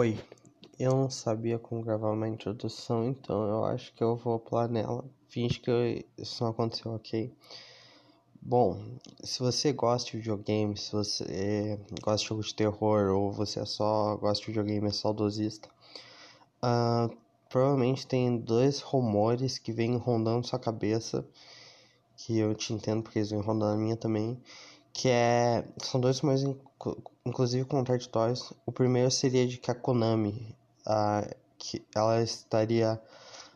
Oi, eu não sabia como gravar uma introdução, então eu acho que eu vou pular nela. Finge que isso não aconteceu, ok? Bom, se você gosta de videogame, se você gosta de jogo de terror ou você só gosta de videogame é saudosista, uh, provavelmente tem dois rumores que vêm rondando sua cabeça, que eu te entendo porque eles vêm rondando a minha também, que é são dois rumores inclusive contraditórios. O primeiro seria de que a Konami, uh, que ela estaria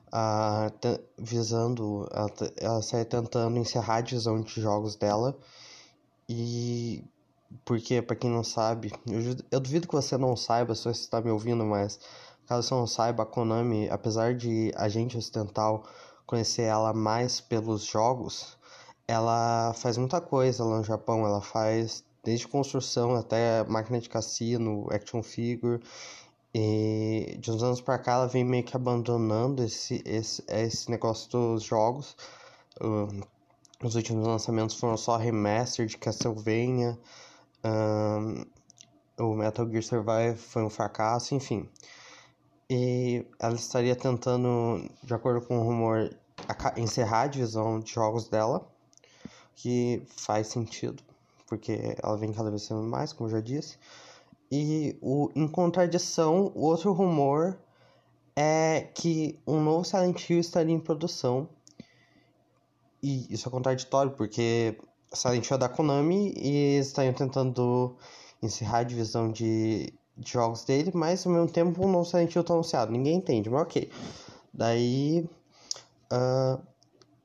uh, visando, ela, ela estaria tentando encerrar a divisão de jogos dela. E porque, para quem não sabe, eu, eu, duvido que você não saiba, se você está me ouvindo, mas caso você não saiba, a Konami, apesar de a gente ocidental conhecer ela mais pelos jogos, ela faz muita coisa lá no Japão. Ela faz desde construção até máquina de cassino, action figure. E de uns anos para cá ela vem meio que abandonando esse, esse, esse negócio dos jogos. Os últimos lançamentos foram só remaster de Castlevania. Um, o Metal Gear Survive foi um fracasso, enfim. E ela estaria tentando, de acordo com o rumor, encerrar a divisão de jogos dela, que faz sentido porque ela vem cada vez sendo mais, como eu já disse. E o, em contradição, o outro rumor é que um novo Silent Hill estaria em produção. E isso é contraditório, porque Silent Hill é da Konami e eles tentando encerrar a divisão de, de, jogos dele, mas ao mesmo tempo um novo Silent Hill está anunciado. Ninguém entende, mas ok. Daí. Uh,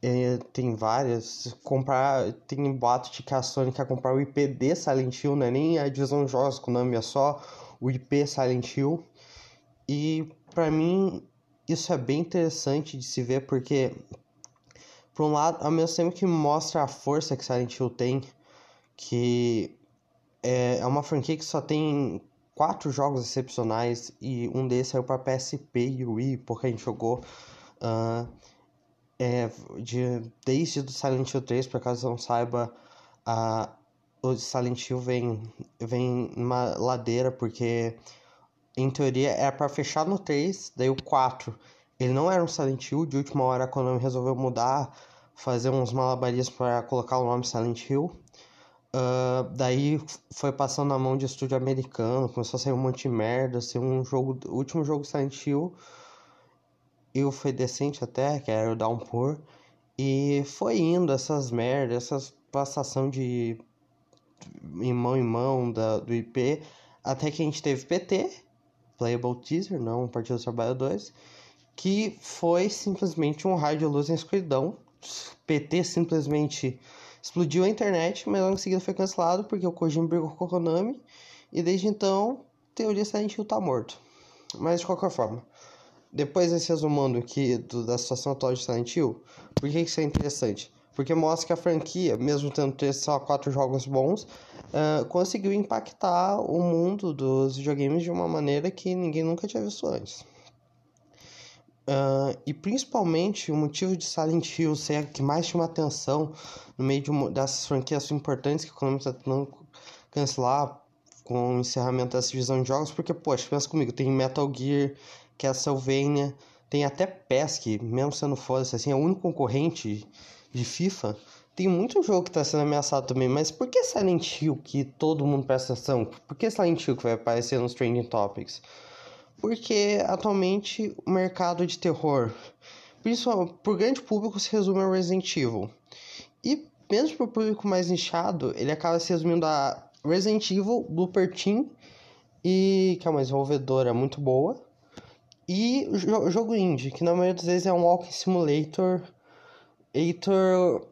é, tem várias. Comprar. Tem boato de que a Sony quer comprar o IP de Silent Hill, né? Nem a divisão de jogos com o nome é só o IP Silent Hill. E para mim isso é bem interessante de se ver porque por um lado, ao mesmo tempo que mostra a força que Silent Hill tem, que é, é uma franquia que só tem quatro jogos excepcionais e um desses saiu para PSP e Wii, porque a gente jogou. Uh, é, de, desde o Silent Hill 3, por caso não saiba, a, o Silent Hill vem, vem numa ladeira, porque em teoria era para fechar no 3, daí o 4 ele não era um Silent Hill, de última hora a Konami resolveu mudar, fazer uns malabarismos para colocar o nome Silent Hill. Uh, daí foi passando na mão de estúdio americano, começou a sair um monte de merda, ser um jogo, último jogo Silent Hill eu foi decente até, que era o Downpour. E foi indo essas merdas, essas passação de em mão em mão da, do IP, até que a gente teve PT, Playable Teaser, não Partido do Trabalho 2, que foi simplesmente um raio de luz na escuridão. PT simplesmente explodiu a internet, mas logo em seguida foi cancelado porque o Kojima brigou com o Konami, e desde então, teoria Silent Hill tá morto. Mas de qualquer forma, depois desse resumando aqui do, da situação atual de Silent Hill, por que isso é interessante? Porque mostra que a franquia, mesmo tendo ter só quatro jogos bons, uh, conseguiu impactar o mundo dos videogames de uma maneira que ninguém nunca tinha visto antes. Uh, e principalmente o motivo de Silent Hill ser a que mais chama atenção no meio de uma, dessas franquias importantes que o Konami está tentando cancelar com o encerramento dessa divisão de jogos, porque, poxa, pensa comigo, tem Metal Gear, Castlevania, tem até PES, que mesmo sendo foda, assim, é o único concorrente de FIFA. Tem muito jogo que está sendo ameaçado também, mas por que Silent Hill que todo mundo presta atenção? Por que Silent Hill que vai aparecer nos Trending Topics? Porque atualmente o mercado de terror, principalmente por grande público, se resume ao Resident Evil. E mesmo para o público mais nichado, ele acaba se resumindo a Resident Evil, Blooper Team e que é uma desenvolvedora muito boa e o jogo indie, que na maioria das vezes é um walking simulator, Heitor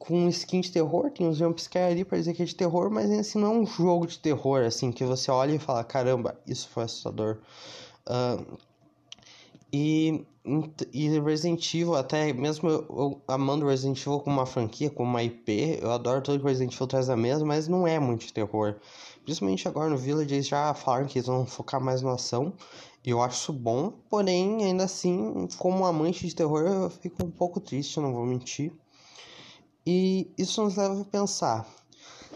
com skin de terror, tem uns jumpscare ali pra dizer que é de terror, mas assim não é um jogo de terror, assim, que você olha e fala, caramba, isso foi assustador. Uh, e, e Resident Evil, até mesmo eu, eu, amando Resident Evil como uma franquia, como uma IP, eu adoro todo que Resident Evil traz a mesa, mas não é muito de terror. Principalmente agora no Village, eles já falaram que eles vão focar mais na ação. E eu acho isso bom, porém, ainda assim, como amante de terror, eu fico um pouco triste, não vou mentir. E isso nos leva a pensar: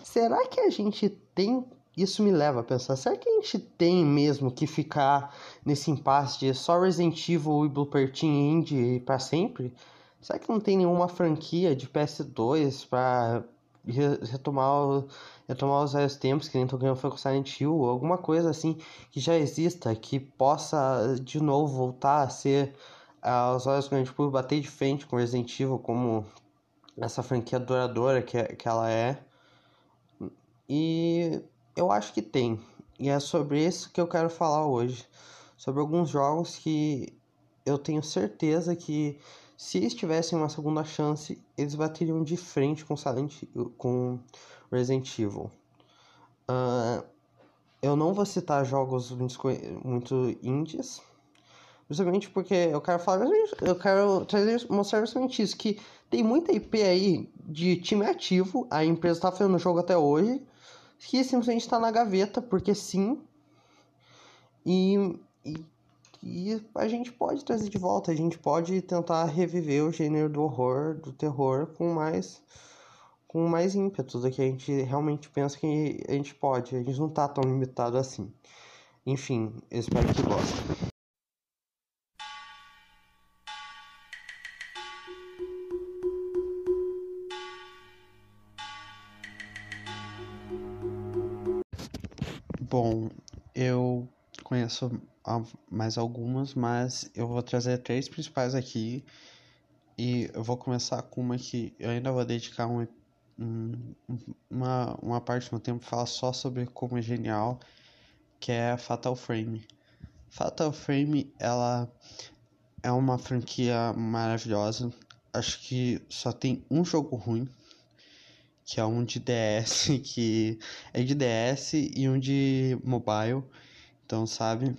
será que a gente tem isso me leva a pensar, será que a gente tem mesmo que ficar nesse impasse de só Resident Evil e Blooper Team Indie para sempre? Será que não tem nenhuma franquia de PS2 para retomar, retomar os velhos tempos, que nem Tokyo foi com Silent Hill, alguma coisa assim que já exista, que possa de novo voltar a ser aos olhos quando a gente bater de frente com Resident Evil como essa franquia duradoura que, que ela é. E eu acho que tem. E é sobre isso que eu quero falar hoje. Sobre alguns jogos que eu tenho certeza que se eles tivessem uma segunda chance, eles bateriam de frente com Silent com Resident Evil. Uh, eu não vou citar jogos muito, indies, justamente porque eu quero falar, eu quero trazer, mostrar justamente isso, que tem muita IP aí de time ativo, a empresa está fazendo o jogo até hoje, que simplesmente está na gaveta, porque sim, e, e, e, a gente pode trazer de volta, a gente pode tentar reviver o gênero do horror, do terror, com mais com mais ímpeto do que a gente realmente pensa que a gente pode, a gente não está tão limitado assim. Enfim, eu espero que gostem. Bom, eu conheço mais algumas, mas eu vou trazer três principais aqui. E eu vou começar com uma que eu ainda vou dedicar um, um, uma, uma parte do meu tempo falar só sobre como é genial, que é Fatal Frame. Fatal Frame, ela é uma franquia maravilhosa. Acho que só tem um jogo ruim, que é um de DS, que é de DS e um de mobile. Então, sabe?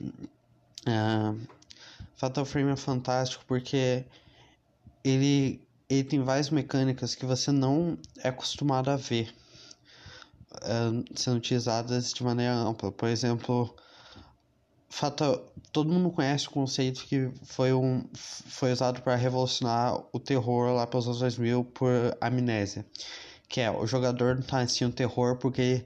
Uh, Fatal Frame é fantástico porque ele, ele tem várias mecânicas que você não é acostumado a ver uh, sendo utilizadas de maneira ampla. Por exemplo, Fatal, todo mundo conhece o conceito que foi, um, foi usado para revolucionar o terror lá pelos anos 2000 por amnésia que é o jogador tá assim um terror porque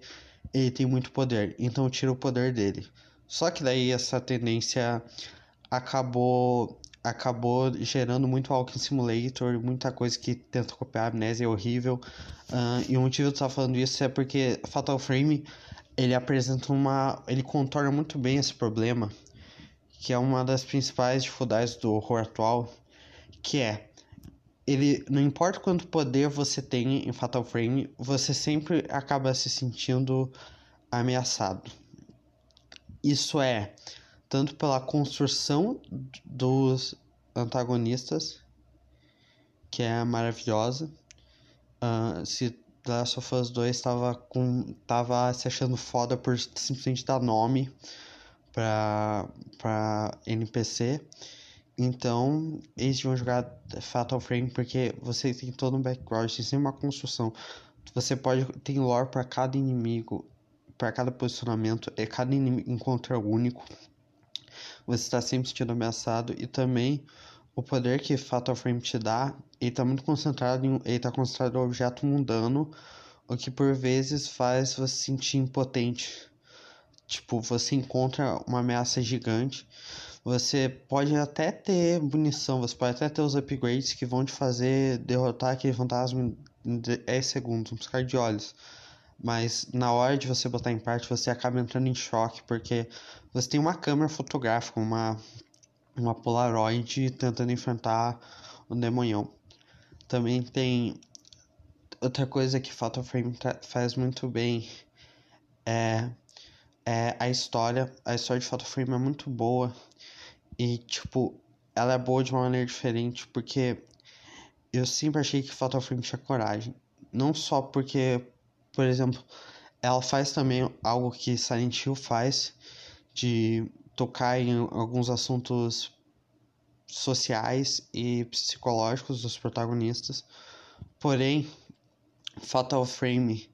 ele tem muito poder, então tira o poder dele. Só que daí essa tendência acabou acabou gerando muito Walking Simulator, muita coisa que tenta copiar a amnésia é horrível. Uh, e o motivo de estar falando isso é porque Fatal Frame ele apresenta uma. ele contorna muito bem esse problema, que é uma das principais dificuldades do horror atual, que é ele não importa quanto poder você tem em Fatal Frame, você sempre acaba se sentindo ameaçado. Isso é tanto pela construção dos antagonistas, que é maravilhosa. Uh, se The Last of Us 2 estava com tava se achando foda por simplesmente dar nome para para NPC então, eles vão jogar Fatal Frame porque você tem todo um background, tem sempre uma construção. Você pode tem lore para cada inimigo, para cada posicionamento, é cada encontro é único. Você está sempre sentindo ameaçado e também o poder que Fatal Frame te dá, ele está muito concentrado em ele tá concentrado em um objeto mundano, o que por vezes faz você se sentir impotente. Tipo, você encontra uma ameaça gigante você pode até ter munição, você pode até ter os upgrades que vão te fazer derrotar aquele fantasma em 10 segundos, um piscar de olhos. Mas na hora de você botar em parte, você acaba entrando em choque, porque você tem uma câmera fotográfica, uma, uma Polaroid tentando enfrentar o demonhão. Também tem outra coisa que Fatal Frame faz muito bem é, é a história. A história de Fatal Frame é muito boa. E, tipo, ela é boa de uma maneira diferente, porque eu sempre achei que Fatal Frame tinha coragem. Não só porque, por exemplo, ela faz também algo que Silent Hill faz, de tocar em alguns assuntos sociais e psicológicos dos protagonistas. Porém, Fatal Frame,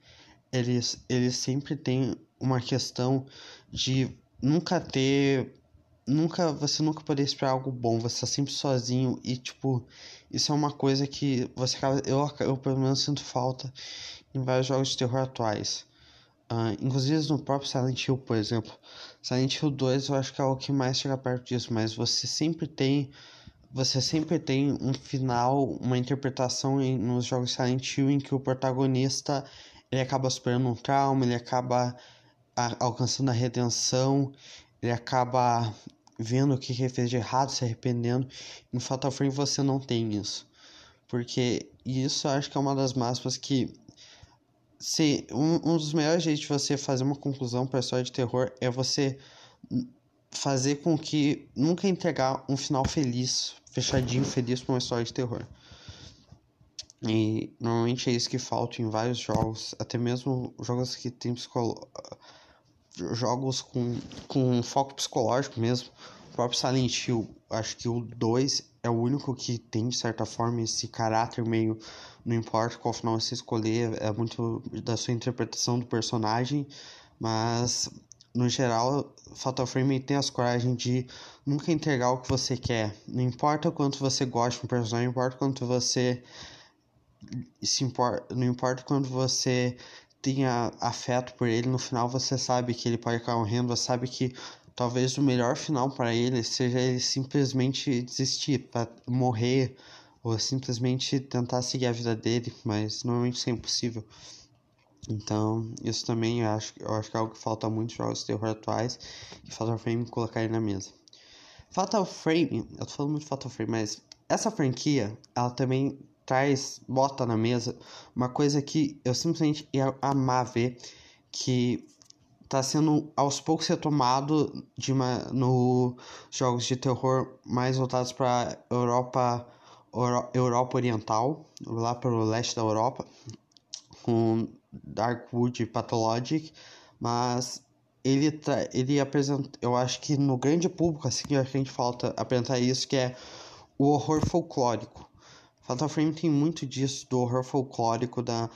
eles, eles sempre tem uma questão de nunca ter nunca você nunca poder esperar algo bom, você tá sempre sozinho e tipo, isso é uma coisa que você acaba eu, eu pelo menos sinto falta em vários jogos de terror atuais. Uh, inclusive no próprio Silent Hill, por exemplo. Silent Hill 2 eu acho que é o que mais chega perto disso, mas você sempre tem. Você sempre tem um final, uma interpretação em, nos jogos Silent Hill em que o protagonista ele acaba superando um trauma, ele acaba a, alcançando a redenção, ele acaba vendo o que ele fez de errado, se arrependendo. No Fatal Frame você não tem isso. Porque isso acho que é uma das máximas que se um, um dos melhores jeitos de você fazer uma conclusão para a história de terror é você fazer com que nunca entregar um final feliz, fechadinho, feliz para uma história de terror. E normalmente é isso que falta em vários jogos, até mesmo jogos que tem psicolo... jogos com, com foco psicológico mesmo. O próprio Silent Hill, acho que o 2 é o único que tem de certa forma esse caráter meio não importa qual final você escolher, é muito da sua interpretação do personagem, mas no geral, Fatal Frame tem as coragem de nunca entregar o que você quer. Não importa quanto você gosta de um personagem, não importa quanto você se importa, não importa quanto você tenha afeto por ele, no final você sabe que ele pode acabar morrendo, sabe que talvez o melhor final para ele seja ele simplesmente desistir, para morrer ou simplesmente tentar seguir a vida dele, mas normalmente isso é impossível. Então, isso também eu acho, eu acho que é algo que falta muito nos jogos de terror atuais e Fatal Frame colocar aí na mesa. Fatal Frame, eu tô falando muito de Fatal Frame, mas essa franquia, ela também traz, bota na mesa uma coisa que eu simplesmente ia amar ver, que tá sendo aos poucos retomado de uma, no jogos de terror mais voltados para Europa Europa Oriental, lá para o leste da Europa, com Darkwood Pathologic, mas ele, ele apresenta, eu acho que no grande público, assim, a gente falta apresentar isso, que é o horror folclórico. Fatal Frame tem muito disso, do horror folclórico, da,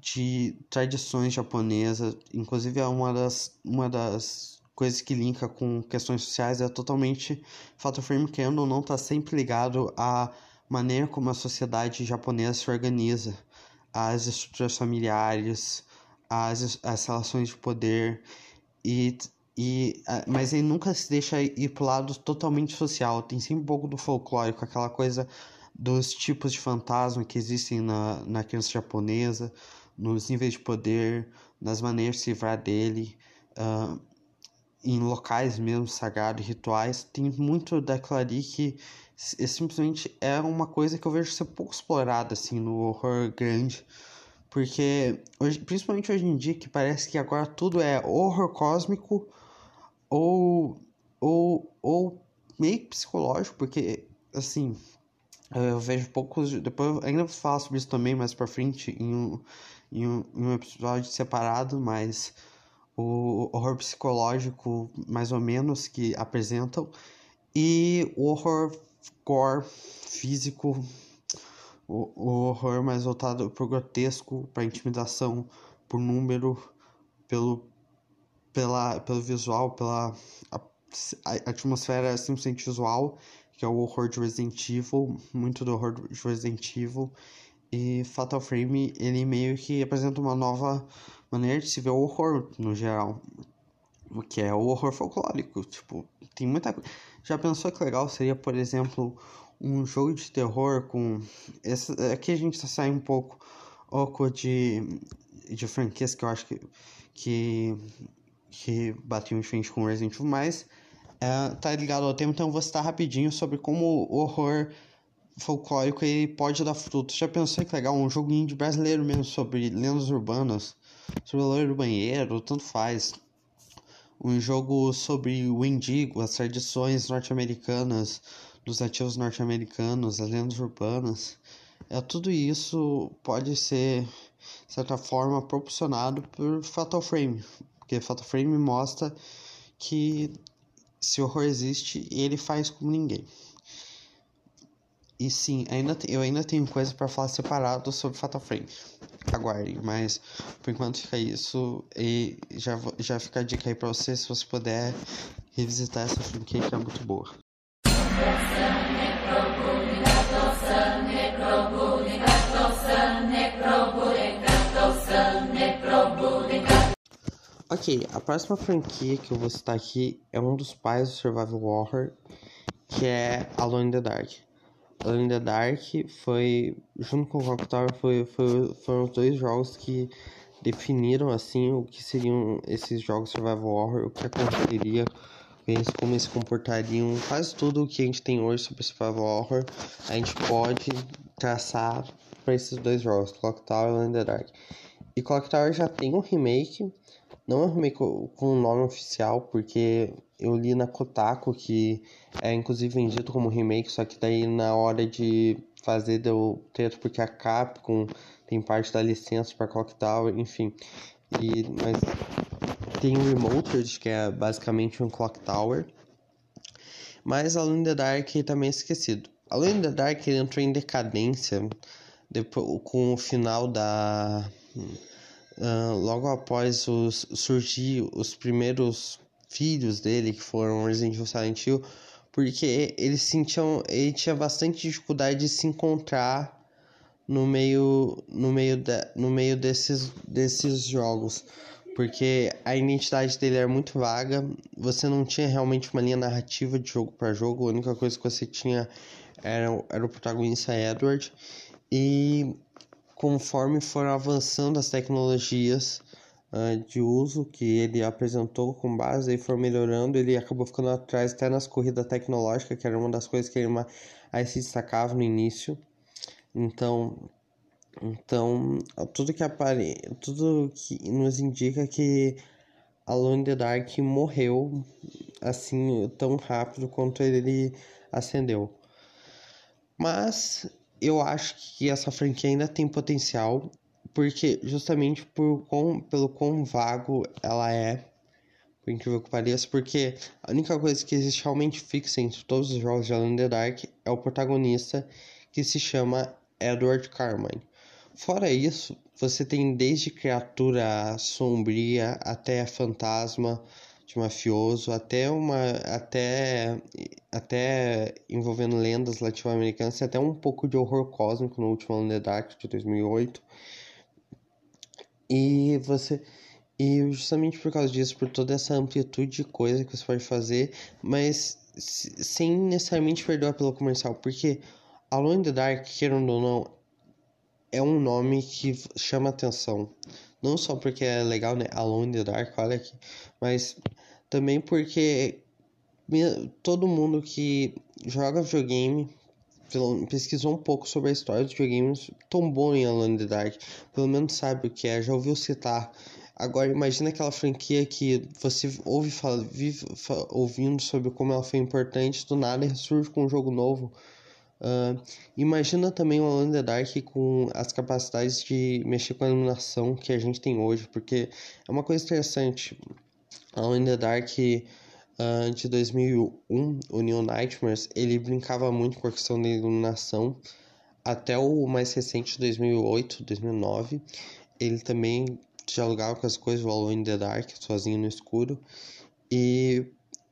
de tradições japonesas, inclusive é uma das, uma das coisas que linka com questões sociais, é totalmente Fatal Frame querendo ou não tá sempre ligado à maneira como a sociedade japonesa se organiza, às estruturas familiares, às, às relações de poder. E e, mas ele nunca se deixa ir pro lado totalmente social. Tem sempre um pouco do folclórico, aquela coisa dos tipos de fantasma que existem na, na criança japonesa, nos níveis de poder, nas maneiras de se livrar dele. Uh, em locais mesmo sagrados, rituais, tem muito daquilo ali que é, simplesmente é uma coisa que eu vejo ser pouco explorada assim no horror grande. Porque, hoje, principalmente hoje em dia, que parece que agora tudo é horror cósmico ou, ou, ou meio psicológico, porque, assim, eu vejo poucos. Depois eu ainda vou falar sobre isso também mais pra frente em um, em um, em um episódio separado, mas o horror psicológico, mais ou menos, que apresentam, e o horror gore físico, o, o horror mais voltado para o grotesco, para intimidação, por número, pelo, pela, pelo visual, pela a, a atmosfera simplesmente visual, que é o horror de Resident Evil, muito do horror de Resident Evil, e Fatal Frame, ele meio que apresenta uma nova maneira de se ver o horror no geral. O que é o horror folclórico. Tipo, tem muita. Já pensou que legal seria, por exemplo, um jogo de terror com. Esse... Aqui a gente tá saindo um pouco oco de, de franquias que eu acho que, que, que batiam em frente com Resident Evil, mas é, tá ligado ao tema, então eu vou citar rapidinho sobre como o horror folclórico ele pode dar frutos. Já pensou que legal? Um joguinho de brasileiro mesmo sobre lendas urbanas, sobre o loiro do banheiro, tanto faz. Um jogo sobre o Indigo, as tradições norte-americanas, dos nativos norte-americanos, as lendas urbanas. É, tudo isso pode ser, de certa forma, proporcionado por Fatal Frame. Porque Fatal Frame mostra que se o horror existe, ele faz como ninguém. E sim, ainda eu ainda tenho coisa para falar separado sobre Fatal Frame. Aguardem, mas por enquanto fica isso. E já, já fica a dica aí pra você, se você puder revisitar essa franquia que é muito boa. Ok, a próxima franquia que eu vou citar aqui é um dos pais do Survival Horror, que é Alone in the Dark. Alone in the Dark foi, junto com o Clock Tower, foi, foi, foram os dois jogos que definiram assim o que seriam esses jogos Survival Horror, o que aconteceria como eles se comportariam, quase tudo o que a gente tem hoje sobre Survival Horror, a gente pode traçar para esses dois jogos, Clock Tower e the Dark. E Clock Tower já tem um remake, não remake com o nome oficial, porque eu li na Kotaku que é inclusive vendido como remake, só que daí na hora de fazer deu teto porque a Capcom tem parte da licença para Clock Tower, enfim. E, mas tem o Remoted, que é basicamente um Clock Tower. Mas Alone in the Dark também é esquecido. Alone in the Dark entrou em decadência depois, com o final da Uh, logo após os, surgir os primeiros filhos dele, que foram Resident Evil Silent Hill, porque eles sentiam, ele tinha bastante dificuldade de se encontrar no meio, no meio, de, no meio desses, desses jogos, porque a identidade dele era muito vaga, você não tinha realmente uma linha narrativa de jogo para jogo, a única coisa que você tinha era, era o protagonista Edward, e conforme foram avançando as tecnologias uh, de uso que ele apresentou com base e for melhorando, ele acabou ficando atrás até nas corridas tecnológicas, que era uma das coisas que ele mais se destacava no início. Então, então tudo que apare... tudo que nos indica que Alone the Dark morreu assim tão rápido quanto ele acendeu. Mas eu acho que essa franquia ainda tem potencial, porque justamente por quão, pelo quão vago ela é, por incrível que pareça, porque a única coisa que existe realmente fixa entre todos os jogos de Alone in the Dark é o protagonista que se chama Edward Carmine. Fora isso, você tem desde criatura sombria até fantasma, de mafioso, até uma até até envolvendo lendas latino-americanas, até um pouco de horror cósmico no último in the Dark de 2008. E você e justamente por causa disso, por toda essa amplitude de coisa que você pode fazer, mas sem necessariamente perder o apelo comercial, porque Alone in the Dark, querendo ou não, é um nome que chama atenção. Não só porque é legal, né? Alone in the Dark, olha aqui. Mas também porque todo mundo que joga videogame pesquisou um pouco sobre a história dos videogames tombou em Alone in the Dark. Pelo menos sabe o que é, já ouviu citar. Agora imagina aquela franquia que você ouve fala, vive ouvindo sobre como ela foi importante, do nada ressurge com um jogo novo. Uh, imagina também o Alone in the Dark com as capacidades de mexer com a iluminação que a gente tem hoje, porque é uma coisa interessante. Alone in the Dark uh, de 2001, o New Nightmares, ele brincava muito com a questão da iluminação. Até o mais recente, 2008, 2009, ele também dialogava com as coisas do Alone in the Dark, sozinho no escuro. E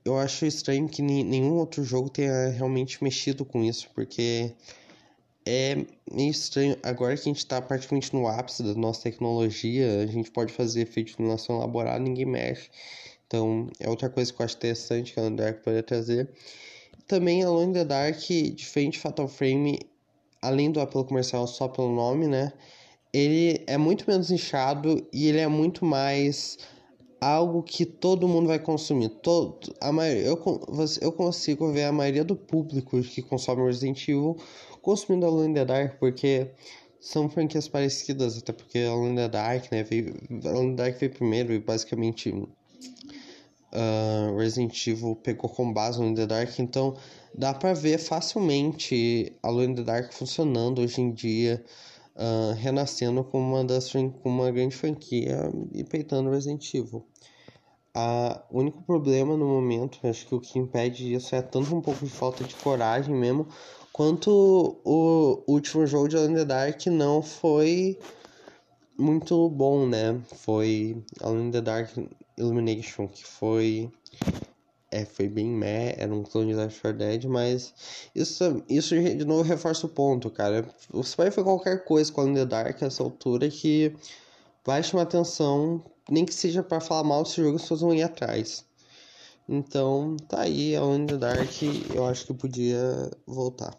eu acho estranho que nenhum outro jogo tenha realmente mexido com isso, porque é meio estranho. Agora que a gente está praticamente no ápice da nossa tecnologia, a gente pode fazer efeito de iluminação elaborado, ninguém mexe. Então, é outra coisa que eu acho interessante que a Dark poderia trazer. Também, Alone in the Dark, diferente de Fatal Frame, além do apelo comercial só pelo nome, né? Ele é muito menos inchado e ele é muito mais algo que todo mundo vai consumir. Todo, a maioria, eu, eu consigo ver a maioria do público que consome Resident Evil consumindo Alone in the Dark, porque são franquias parecidas, até porque Alone in the Dark, né, veio, Alone in Dark veio primeiro e basicamente uh, Resident Evil pegou com base no The Dark, então dá para ver facilmente Alone in the Dark funcionando hoje em dia, uh, renascendo como uma das como uma grande franquia e peitando Resident Evil. Uh, o único problema no momento, acho que o que impede isso é tanto um pouco de falta de coragem mesmo, quanto o último jogo de Alone in the Dark não foi muito bom, né? Foi Alone in the Dark Illumination, que foi. É, foi bem meh, era um clone de Left 4 Dead, mas isso, isso de novo reforça o ponto, cara. Você vai ver qualquer coisa com the Dark essa altura que vai chamar atenção nem que seja para falar mal desse jogo, as pessoas vão ir atrás. Então, tá aí, a One the Dark eu acho que podia voltar.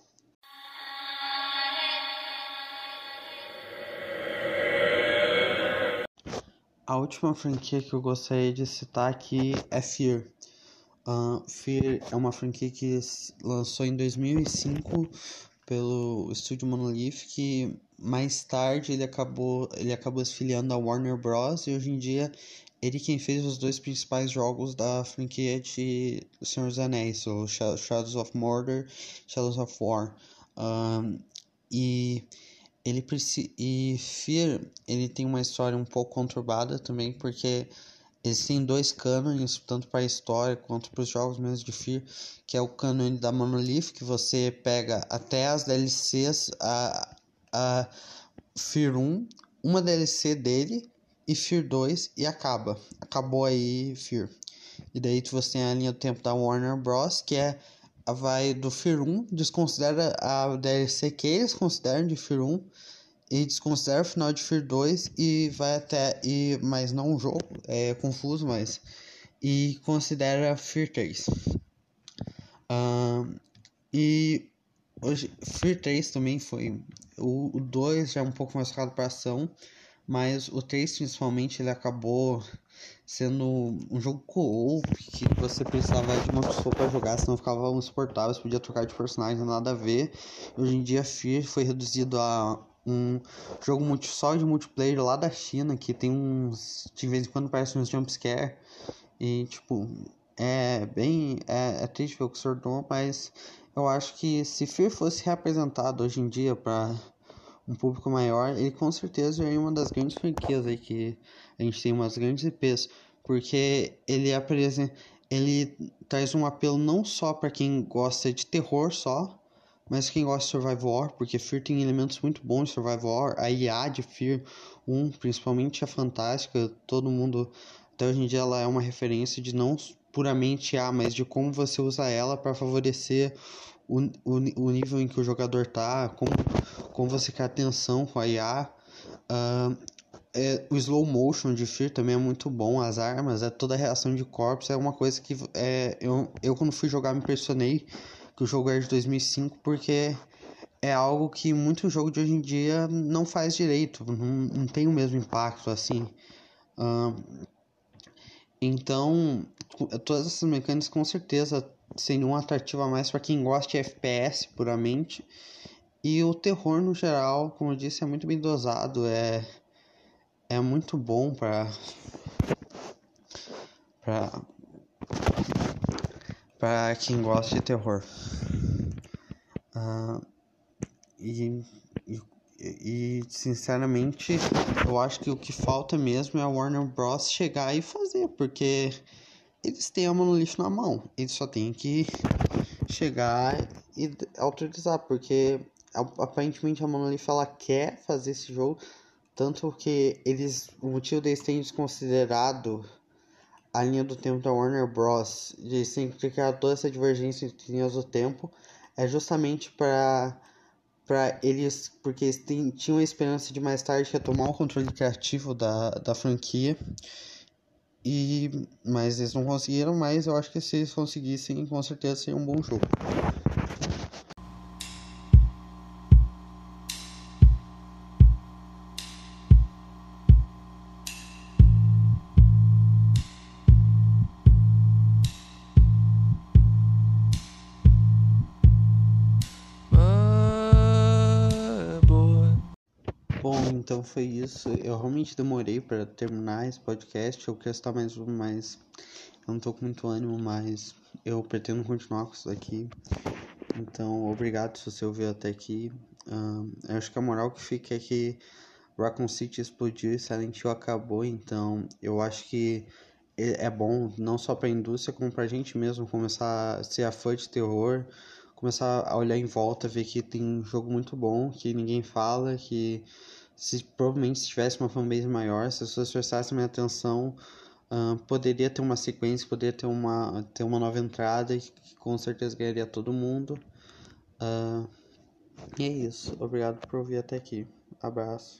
A última franquia que eu gostaria de citar aqui é Fear. Uh, Fear é uma franquia que lançou em 2005 pelo estúdio Monolith, que mais tarde ele acabou, ele acabou se filiando à Warner Bros. E hoje em dia ele quem fez os dois principais jogos da franquia de Senhor dos Anéis, o Shadows of Mordor, Shadows of War. Um, e ele e Fear, ele tem uma história um pouco conturbada também, porque existem dois cânones, tanto para a história quanto para os jogos mesmo de Fear, que é o cânone da Monolith, que você pega até as DLCs, a, a Fear 1, uma DLC dele e Fear 2 e acaba. Acabou aí Fear. E daí você tem a linha do tempo da Warner Bros, que é vai do Fear 1, desconsidera a DLC que eles consideram de Fear 1 e desconsidera o final de Fear 2 e vai até e mas não o jogo, é confuso, mas e considera Fear 3. Uh, e hoje Fear 3 também foi o, o 2 já é um pouco mais focado para ação, mas o 3 principalmente ele acabou sendo um jogo co-op que você precisava de uma pessoa para jogar, senão ficava insuportável, você podia trocar de personagem, nada a ver. Hoje em dia Fear foi reduzido a um jogo multi, só de multiplayer lá da China, que tem uns. de vez em quando parece uns jumpscare. E tipo, é bem. É, é triste ver o que se tornou, mas eu acho que se Fear fosse reapresentado hoje em dia para um público maior, ele com certeza é uma das grandes franquias aí que a gente tem umas grandes IPs, porque ele apresenta, ele traz um apelo não só para quem gosta de terror só, mas quem gosta de Survival War, porque Fear tem elementos muito bons de Survival War, a IA de Fear 1 principalmente é fantástica, todo mundo até hoje em dia ela é uma referência de não puramente IA, mas de como você usa ela para favorecer o, o, o nível em que o jogador tá, como, como você quer atenção com a IA. Uh, é, o slow motion de Fear também é muito bom, as armas, é toda a reação de corpos, é uma coisa que é, eu, eu quando fui jogar me impressionei que o jogo é de 2005 porque é algo que muito jogo de hoje em dia não faz direito, não, não tem o mesmo impacto assim. Uh, então, todas essas mecânicas com certeza seriam um atrativo a mais para quem gosta de FPS puramente. E o terror no geral, como eu disse, é muito bem dosado, é é muito bom para para para quem gosta de terror. Uh, e, e, e, sinceramente, eu acho que o que falta mesmo é a Warner Bros. chegar e fazer, porque eles têm a Monolith na mão. Eles só têm que chegar e autorizar, porque aparentemente a Monolith ela quer fazer esse jogo, tanto que eles, o motivo deles terem desconsiderado a linha do tempo da Warner Bros. de eles terem criado toda essa divergência entre linhas do tempo é justamente para para eles porque eles tinham a esperança de mais tarde retomar o controle criativo da, da franquia e, mas eles não conseguiram, mas eu acho que se eles conseguissem, com certeza seria um bom jogo. Então foi isso. Eu realmente demorei para terminar esse podcast. Eu queria estar mais um, mas eu não tô com muito ânimo, mas eu pretendo continuar com isso daqui. Então, obrigado se você ouviu até aqui. Eu acho que a moral que fica é que Raccoon City explodiu e Silent Hill acabou, então eu acho que é bom não só para a indústria, como para a gente mesmo começar a ser a fã de terror, começar a olhar em volta, ver que tem um jogo muito bom, que ninguém fala, que se provavelmente se tivesse uma fanbase maior, se as pessoas prestassem minha atenção, uh, poderia ter uma sequência, poderia ter uma, ter uma nova entrada que, que com certeza ganharia todo mundo. Uh, e é isso. Obrigado por ouvir até aqui. Abraço.